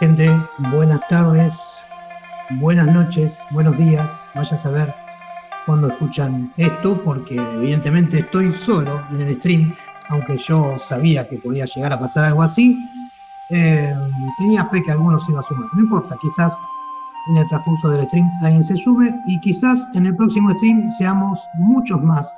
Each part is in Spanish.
Gente, buenas tardes, buenas noches, buenos días. Vaya a saber cuando escuchan esto, porque evidentemente estoy solo en el stream, aunque yo sabía que podía llegar a pasar algo así. Eh, tenía fe que algunos iba a sumar. No importa, quizás en el transcurso del stream alguien se sube y quizás en el próximo stream seamos muchos más,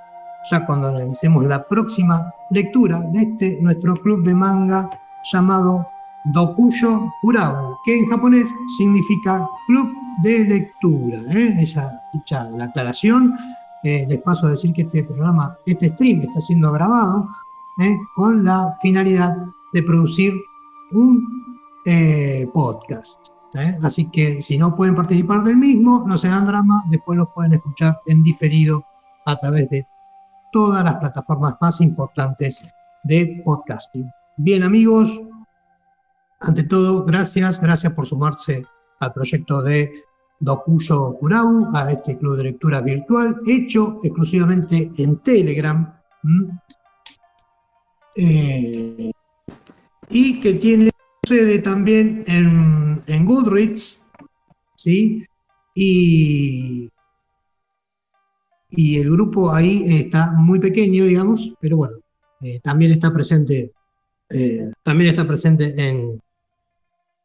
ya cuando analicemos la próxima lectura de este nuestro club de manga llamado Dokuyo Kurabu, que en japonés significa club de lectura. ¿eh? Esa dicha la aclaración. Eh, les paso a decir que este programa, este stream está siendo grabado ¿eh? con la finalidad de producir un eh, podcast. Así que si no pueden participar del mismo, no se dan drama, después lo pueden escuchar en diferido a través de todas las plataformas más importantes de podcasting. Bien amigos, ante todo, gracias, gracias por sumarse al proyecto de Dokuyo Kurabu, a este club de lectura virtual, hecho exclusivamente en Telegram, eh, y que tiene sede también en, en Goodreads, ¿sí? Y, y el grupo ahí está muy pequeño, digamos, pero bueno, eh, también está presente, eh, también está presente en,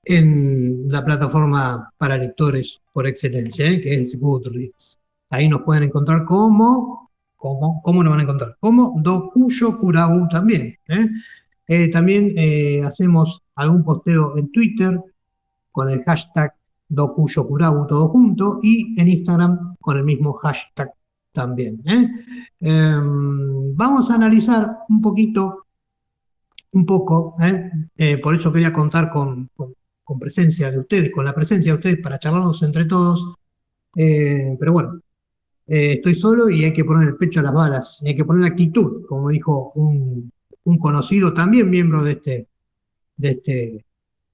en la plataforma para lectores por excelencia, ¿eh? que es Goodreads. Ahí nos pueden encontrar como, como ¿cómo nos van a encontrar? Como Dokuyo Kurabu también. ¿eh? Eh, también hacemos algún posteo en Twitter con el hashtag Dokuyo Kurabu todo junto y en Instagram con el mismo hashtag también. Em, vamos a analizar un poquito, un poco, por eso quería contar con con presencia de ustedes, con la presencia de ustedes para charlarnos entre todos. Eh, pero bueno, eh, estoy solo y hay que poner el pecho a las balas, hay que poner actitud, como dijo un, conocido también miembro de este, de este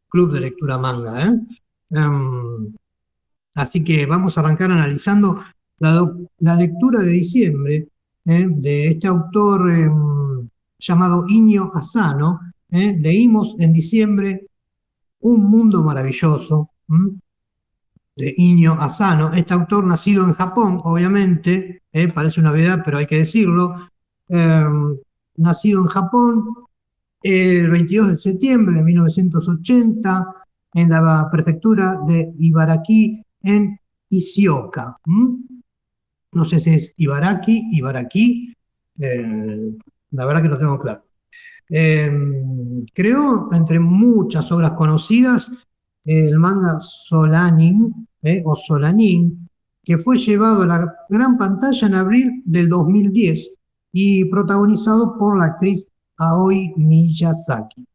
club de lectura manga. ¿eh? Em, así que vamos a arrancar analizando la, lectura de diciembre de este autor em, llamado Iño Asano. leímos en diciembre un mundo maravilloso de Iño Asano, este autor nacido en Japón, obviamente, eh, parece una verdad, pero hay que decirlo, em, nacido en Japón el 22 de septiembre de 1980 en la prefectura de Ibaraki en Ishioka. No sé si es Ibaraki, Ibaraki, eh, la verdad que no tengo claro. Em, creó, entre muchas obras conocidas, el manga Solanin, eh, o Solanin, que fue llevado a la gran pantalla en abril del 2010 y protagonizado por la actriz Aoi Miyazaki.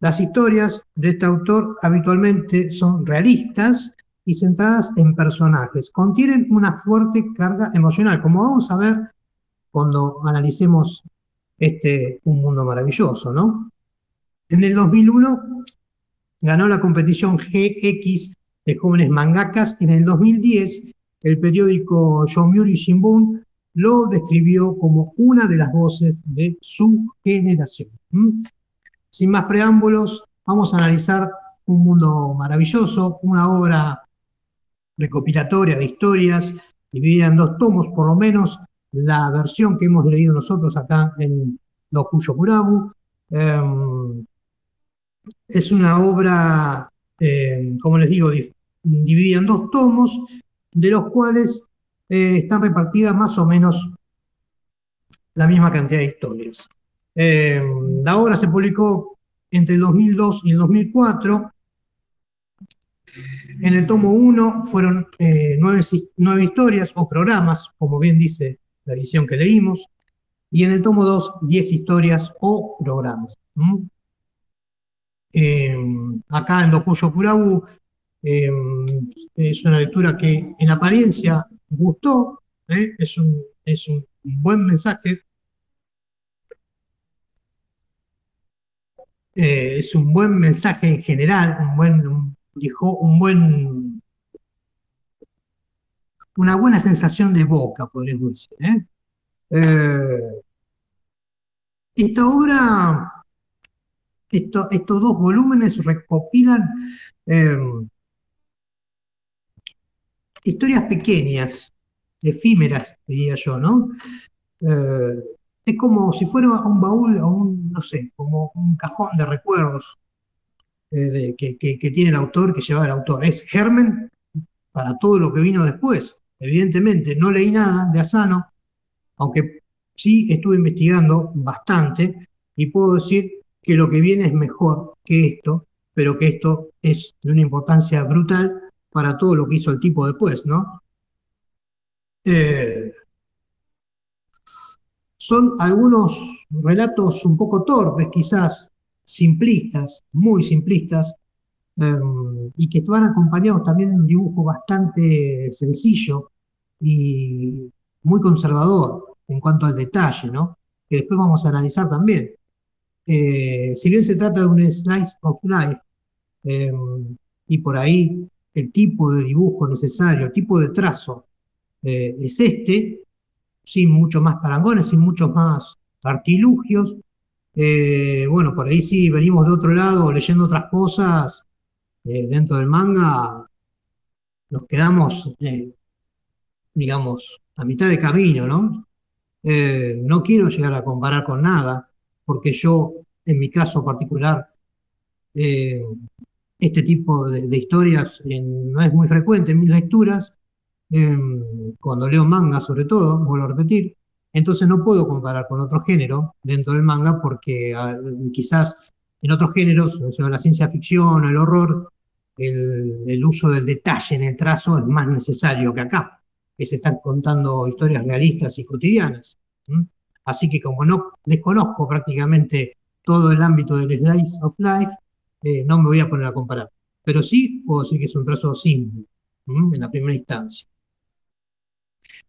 Las historias de este autor habitualmente son realistas y centradas en personajes. Contienen una fuerte carga emocional, como vamos a ver cuando analicemos este Un Mundo Maravilloso, ¿no? En el 2001 ganó la competición GX de jóvenes mangakas. En el 2010, el periódico Yomiuri Shimbun lo describió como una de las voces de su generación. Sin más preámbulos, vamos a analizar Un Mundo Maravilloso, una obra recopilatoria de historias dividida en dos tomos, por lo menos la versión que hemos leído nosotros acá en Dokuyo Kurabu. Em, es una obra, em, como les digo, dividida en dos tomos, de los cuales eh, están repartidas más o menos la misma cantidad de historias. Em, la obra se publicó entre el 2002 y el 2004. En el tomo 1 fueron eh, nueve, historias o programas, como bien dice la edición que leímos, y en el tomo 2, 10 historias o programas. Eh, acá en Dokuyo Kurabu eh, es una lectura que en apariencia gustó, ¿eh? es, un, es un buen mensaje. es un buen mensaje en general, un buen, dijo, un buen una buena sensación de boca, podríamos decir. Esta obra estos dos volúmenes recopilan eh, historias pequeñas, efímeras, diría yo, ¿no? Eh, es como si fuera un baúl o un, no sé, como un cajón de recuerdos eh, que, tiene el autor, que lleva el autor. Es germen para todo lo que vino después. Evidentemente, no leí nada de Asano, aunque sí estuve investigando bastante y puedo decir que lo que viene es mejor que esto, pero que esto es de una importancia brutal para todo lo que hizo el tipo después, ¿no? Eh, son algunos relatos un poco torpes, quizás simplistas, muy simplistas, em, y que van acompañados también de un dibujo bastante sencillo y muy conservador en cuanto al detalle, ¿no? Que después vamos a analizar también. Eh, si bien se trata de un slice of life, em, y por ahí el tipo de dibujo necesario, tipo de trazo eh, es este, sin muchos más parangones, sin muchos más artilugios. Eh, bueno, por ahí sí venimos de otro lado leyendo otras cosas dentro del manga, nos quedamos, digamos, a mitad de camino, ¿no? No quiero llegar a comparar con nada, porque yo, en mi caso particular, este tipo de, historias no es muy frecuente en mis lecturas, cuando leo manga sobre todo, vuelvo a repetir, entonces no puedo comparar con otro género dentro del manga porque ah, quizás en otros géneros, la ciencia ficción, el horror, el, uso del detalle en el trazo es más necesario que acá, que se están contando historias realistas y cotidianas. Así que como no desconozco prácticamente todo el ámbito del slice of life, eh, no me voy a poner a comparar. Pero sí puedo decir que es un trazo simple, en la primera instancia.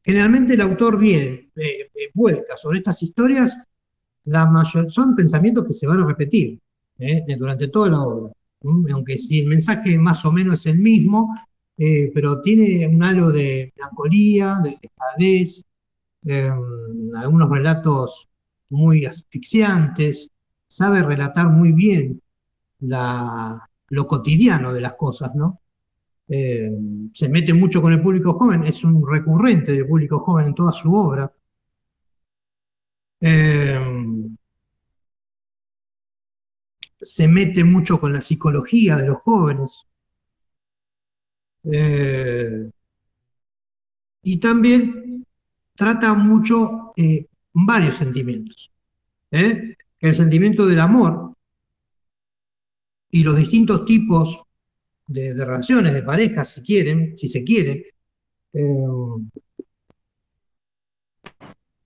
Generalmente el autor viene, eh, eh, vuelca sobre estas historias, son pensamientos que se van a repetir durante toda la obra. Aunque si el mensaje más o menos es el mismo, pero tiene un halo de melancolía, de dejadez, algunos relatos muy asfixiantes, sabe relatar muy bien lo cotidiano de las cosas, ¿no? Eh, se mete mucho con el público joven, es un recurrente del público joven en toda su obra. Eh, se mete mucho con la psicología de los jóvenes. Eh, y también trata mucho varios sentimientos. El sentimiento del amor, y los distintos tipos de, relaciones, de parejas, si quieren, si se quiere, eh,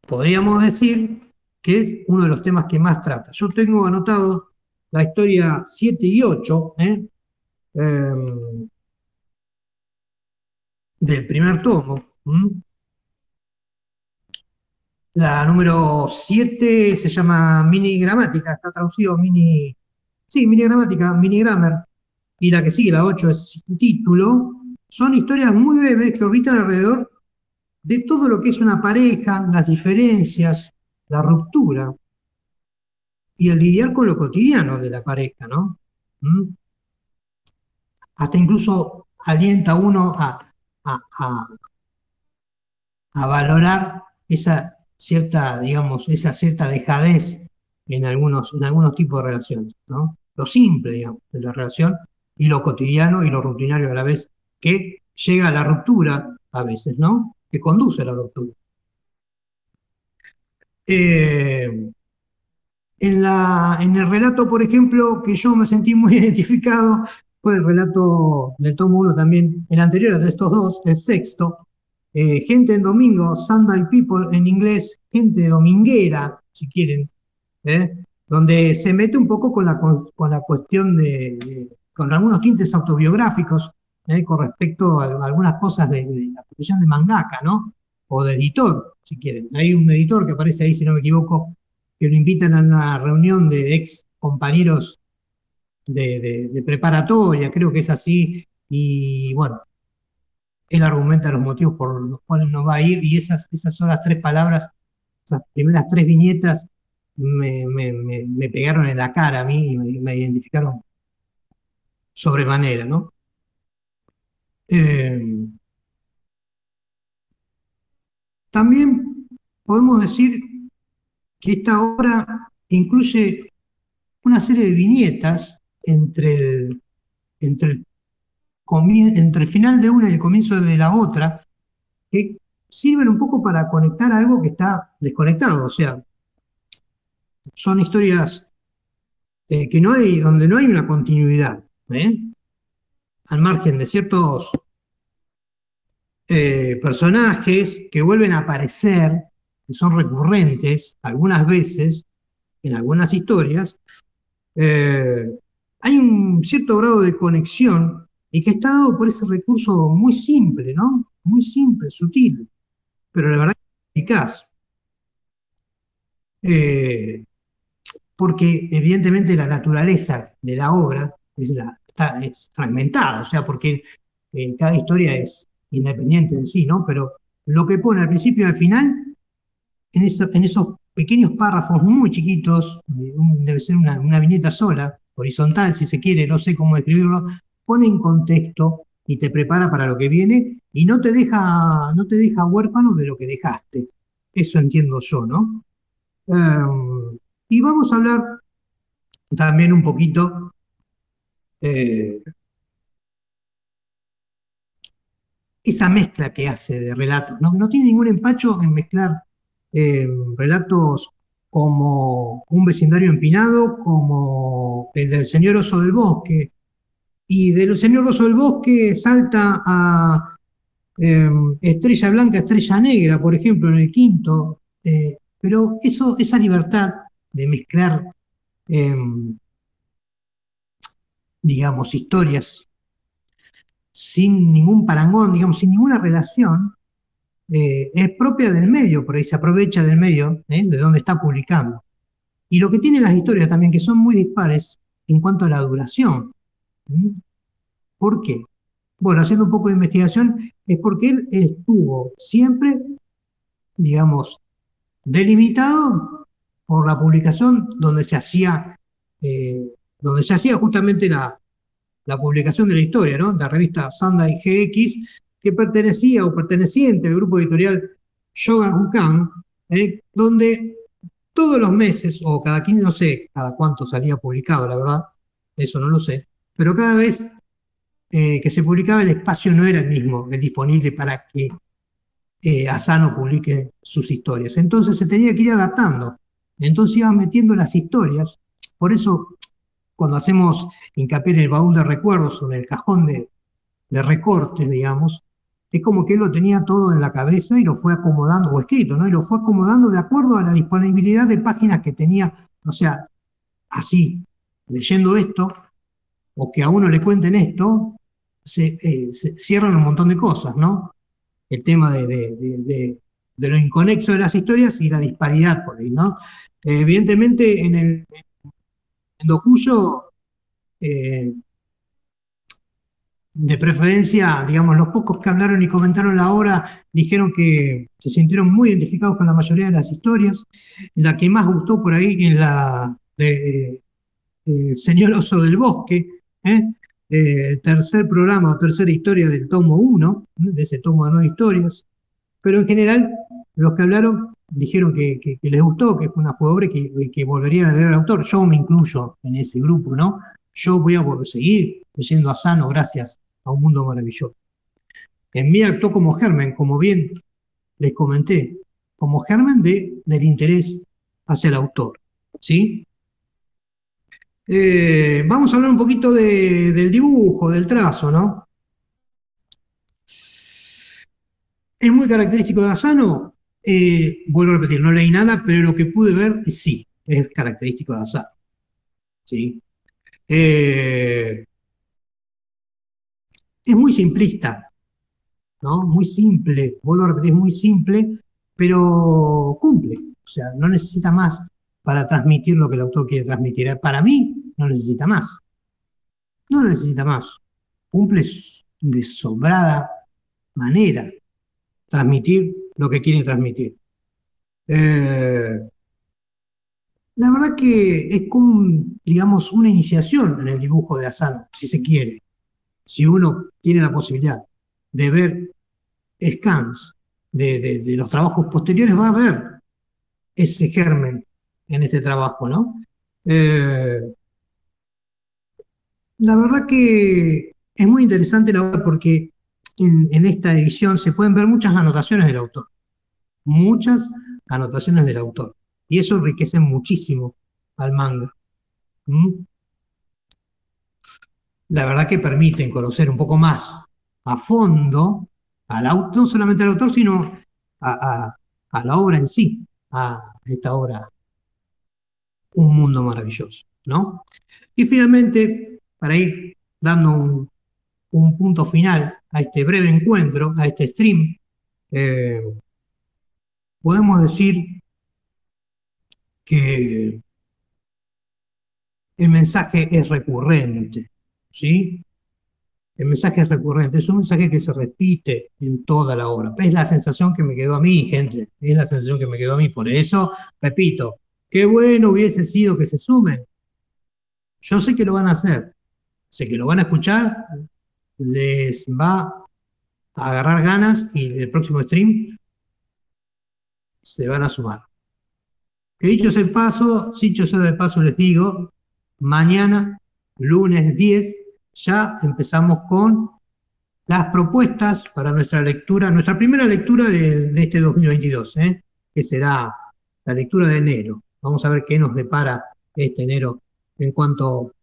podríamos decir que es uno de los temas que más trata. Yo tengo anotado la historia 7 y 8 ¿eh? em, del primer tomo. La número 7 se llama Mini Gramática, está traducido Mini Sí, mini gramática, mini grammar. Y la que sigue, la 8, es título. Son historias muy breves que orbitan alrededor de todo lo que es una pareja, las diferencias, la ruptura y el lidiar con lo cotidiano de la pareja, ¿no? ¿Mm? Hasta incluso alienta uno a, a, valorar esa cierta, digamos, esa cierta dejadez en algunos, en algunos tipos de relaciones, ¿no? Lo simple, digamos, de la relación y lo cotidiano y lo rutinario a la vez, que llega a la ruptura a veces, ¿no? Que conduce a la ruptura. Eh, en, la, en el relato, por ejemplo, que yo me sentí muy identificado, el relato del tomo 1 también, el anterior de estos dos, el sexto, eh, Gente en Domingo, Sunday People en inglés, gente dominguera, si quieren, ¿eh? donde se mete un poco con la, con la cuestión de, con algunos tintes autobiográficos ¿eh? con respecto a, algunas cosas de, la profesión de mangaka, ¿no? O de editor, si quieren. Hay un editor que aparece ahí, si no me equivoco, que lo invitan a una reunión de ex compañeros de, preparatoria, creo que es así, y bueno, él argumenta los motivos por los cuales no va a ir, y esas, esas son las tres palabras, esas primeras tres viñetas me, me, pegaron en la cara a mí y me, identificaron sobremanera, ¿no? Eh, también podemos decir que esta obra incluye una serie de viñetas entre el, entre el final de una y el comienzo de la otra, que sirven un poco para conectar algo que está desconectado. O sea, son historias eh, que no hay, donde no hay una continuidad, ¿eh? al margen de ciertos eh, personajes que vuelven a aparecer, que son recurrentes algunas veces en algunas historias, hay un cierto grado de conexión y que está dado por ese recurso muy simple, ¿no? Muy simple, sutil, pero la verdad es eficaz. Eh, porque evidentemente la naturaleza de la obra es, está, es fragmentada, o sea, porque eh, cada historia es independiente de sí, ¿no? Pero lo que pone al principio y al final, en, esos pequeños párrafos muy chiquitos, debe ser una viñeta sola, horizontal si se quiere, no sé cómo describirlo, pone en contexto y te prepara para lo que viene y no te deja, no te deja huérfano de lo que dejaste. Eso entiendo yo, ¿no? Em, y vamos a hablar también un poquito eh, esa mezcla que hace de relatos, ¿no? que no tiene ningún empacho en mezclar em, relatos como un vecindario empinado, como el del señor oso del bosque, y del señor Oso del Bosque salta a em, Estrella Blanca, Estrella Negra, por ejemplo, en el quinto. Eh, pero eso, esa libertad de mezclar, em, digamos, historias sin ningún parangón, digamos, sin ninguna relación, eh, es propia del medio, por ahí se aprovecha del medio, ¿eh? de donde está publicando. Y lo que tienen las historias también, que son muy dispares en cuanto a la duración. ¿Por qué? Bueno, haciendo un poco de investigación, es porque él estuvo siempre, digamos, delimitado por la publicación donde se hacía, eh, donde se hacía justamente la, publicación de la historia, ¿no? La revista Sunday GX, que pertenecía o perteneciente al grupo editorial Shogakukan, eh, donde todos los meses, o cada 15, no sé cada cuánto salía publicado, la verdad, eso no lo sé, pero cada vez eh, que se publicaba el espacio no era el mismo, el disponible para que eh, Asano publique sus historias. Entonces se tenía que ir adaptando. Entonces iban metiendo las historias. Por eso, cuando hacemos hincapié en el baúl de recuerdos o en el cajón de recortes, digamos, es como que él lo tenía todo en la cabeza y lo fue acomodando, o escrito, ¿no? Y lo fue acomodando de acuerdo a la disponibilidad de páginas que tenía. O sea, así, leyendo esto, o que a uno le cuenten esto, se, eh, cierran un montón de cosas, ¿no? El tema de, lo inconexo de las historias y la disparidad por ahí, ¿no? evidentemente, en el en Docuyo, de preferencia, digamos, los pocos que hablaron y comentaron la obra dijeron que se sintieron muy identificados con la mayoría de las historias. La que más gustó por ahí es la de eh, Señor Oso del Bosque, ¿eh? Eh, tercer programa o tercera historia del tomo 1, de ese tomo de nueve historias. Pero en general, los que hablaron dijeron que, les gustó, que fue una obra que, que volverían a leer al autor. Yo me incluyo en ese grupo, ¿no? Yo voy a seguir leyendo a Sano gracias a un mundo maravilloso. En mí actuó como germen, como bien les comenté, como germen de, del interés hacia el autor. ¿sí? Eh, vamos a hablar un poquito del dibujo, del trazo, ¿no? Es muy característico de Asano. Eh, vuelvo a repetir, no leí nada, pero lo que pude ver sí, es característico de Asano. ¿sí? Eh, es muy simplista, ¿no? Muy simple, vuelvo a repetir, muy simple, pero cumple. O sea, no necesita más para transmitir lo que el autor quiere transmitir. Para mí, no necesita más. No necesita más. Cumple de sobrada manera transmitir lo que quiere transmitir. Eh, la verdad que es como, digamos, una iniciación en el dibujo de Asano, si se quiere. Si uno tiene la posibilidad de ver scans de, los trabajos posteriores, va a ver ese germen en este trabajo, ¿no? Eh, la verdad que es muy interesante la obra porque en, esta edición se pueden ver muchas anotaciones del autor. Muchas anotaciones del autor. Y eso enriquece muchísimo al manga. ¿Mm? La verdad que permiten conocer un poco más a fondo, al autor, no solamente al autor, sino a, la obra en sí, a esta obra, Un mundo maravilloso. ¿no? Y finalmente, para ir dando un, un punto final a este breve encuentro, a este stream, eh, podemos decir que el mensaje es recurrente, ¿sí? El mensaje es recurrente, es un mensaje que se repite en toda la obra. Es la sensación que me quedó a mí, gente, es la sensación que me quedó a mí. Por eso, repito, qué bueno hubiese sido que se sumen. Yo sé que lo van a hacer, sé que lo van a escuchar, les va a agarrar ganas y el próximo stream se van a sumar. Que dicho sea el paso, dicho sea de paso les digo, mañana, lunes 10, ya empezamos con las propuestas para nuestra lectura, nuestra primera lectura de, este 2022, ¿eh? que será la lectura de enero. Vamos a ver qué nos depara este enero en cuanto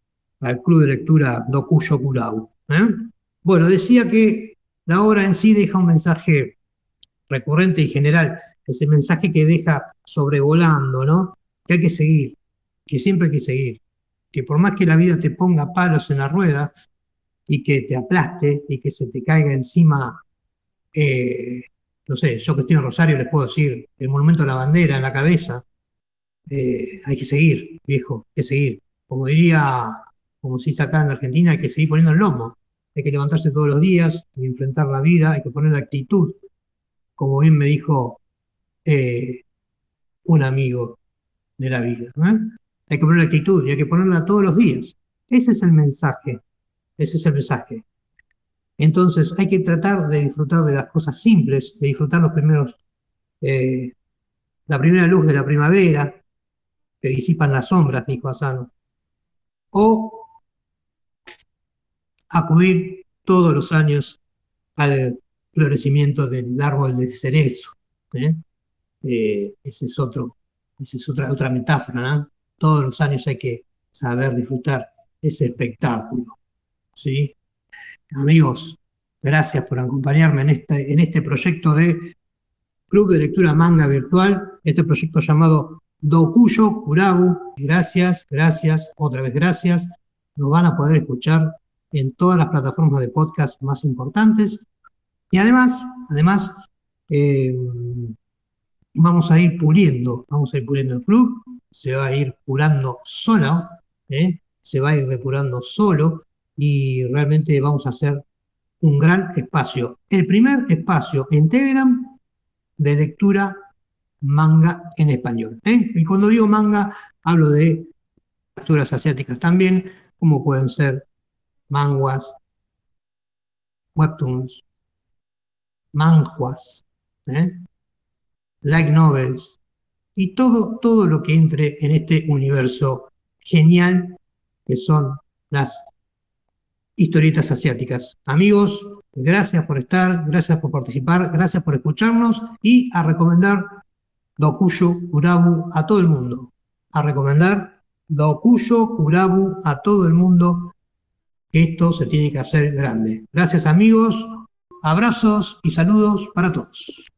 al club de lectura Dokuyo Kurau. ¿eh? Bueno, decía que la obra en sí deja un mensaje recurrente y general, ese mensaje que deja sobrevolando, ¿no? Que hay que seguir, que siempre hay que seguir, que por más que la vida te ponga palos en la rueda y que te aplaste y que se te caiga encima, eh, no sé, yo que estoy en Rosario les puedo decir, el monumento a la bandera en la cabeza, eh, hay que seguir, viejo, hay que seguir. Como diría, como se dice acá en Argentina, hay que seguir poniendo el lomo hay que levantarse todos los días y enfrentar la vida, hay que poner la actitud, como bien me dijo eh, un amigo de la vida. Hay que poner actitud y hay que ponerla todos los días. Ese es el mensaje, ese es el mensaje. Entonces hay que tratar de disfrutar de las cosas simples, de disfrutar los primeros, eh, la primera luz de la primavera, que disipan las sombras, dijo Asano. O acudir todos los años al florecimiento del árbol de cerezo. ¿eh? Eh, esa es, otro, es otra, otra metáfora, Todos los años hay que saber disfrutar ese espectáculo. ¿sí? Amigos, gracias por acompañarme en este, en este proyecto de Club de Lectura Manga Virtual, este proyecto llamado Dokuyo Kurabu. Gracias, gracias, otra vez gracias. Nos van a poder escuchar en todas las plataformas de podcast más importantes. Y además, además, eh, vamos a ir puliendo, vamos a ir puliendo el club, se va a ir curando solo, ¿eh? se va a ir depurando solo y realmente vamos a hacer un gran espacio. El primer espacio en Telegram de lectura manga en español. ¿eh? Y cuando digo manga, hablo de lecturas asiáticas también, como pueden ser manguas, webtoons, manjuas, ¿eh? Light novels y todo, todo lo que entre en este universo genial que son las historietas asiáticas. Amigos, gracias por estar, gracias por participar, gracias por escucharnos y a recomendar Dokuyo Kurabu a todo el mundo. A recomendar Dokuyo Kurabu a todo el mundo esto se tiene que hacer grande. Gracias amigos, abrazos y saludos para todos.